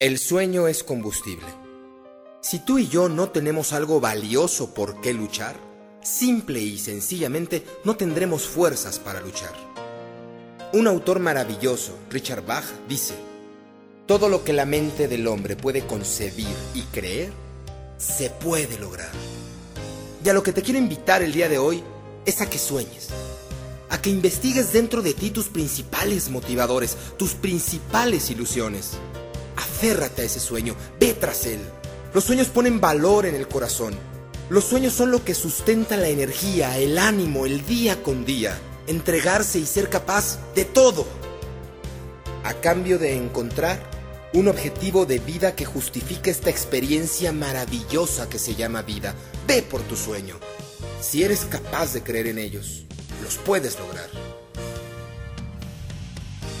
El sueño es combustible. Si tú y yo no tenemos algo valioso por qué luchar, simple y sencillamente no tendremos fuerzas para luchar. Un autor maravilloso, Richard Bach, dice, todo lo que la mente del hombre puede concebir y creer, se puede lograr. Y a lo que te quiero invitar el día de hoy es a que sueñes, a que investigues dentro de ti tus principales motivadores, tus principales ilusiones Aférrate a ese sueño, ve tras él. Los sueños ponen valor en el corazón. Los sueños son lo que sustenta la energía, el ánimo, el día con día. Entregarse y ser capaz de todo. A cambio de encontrar un objetivo de vida que justifique esta experiencia maravillosa que se llama vida. Ve por tu sueño. Si eres capaz de creer en ellos, los puedes lograr.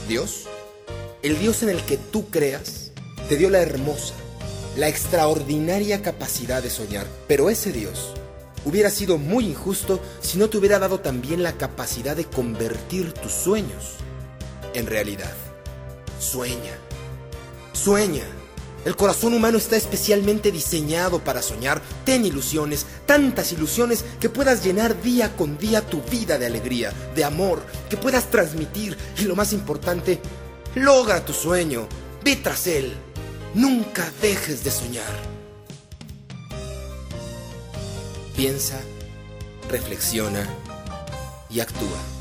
Dios, el Dios en el que tú creas, te dio la hermosa, la extraordinaria capacidad de soñar, pero ese Dios hubiera sido muy injusto si no te hubiera dado también la capacidad de convertir tus sueños en realidad. Sueña, sueña. El corazón humano está especialmente diseñado para soñar. Ten ilusiones, tantas ilusiones que puedas llenar día con día tu vida de alegría, de amor, que puedas transmitir y lo más importante, logra tu sueño, ve tras él. Nunca dejes de soñar. Piensa, reflexiona y actúa.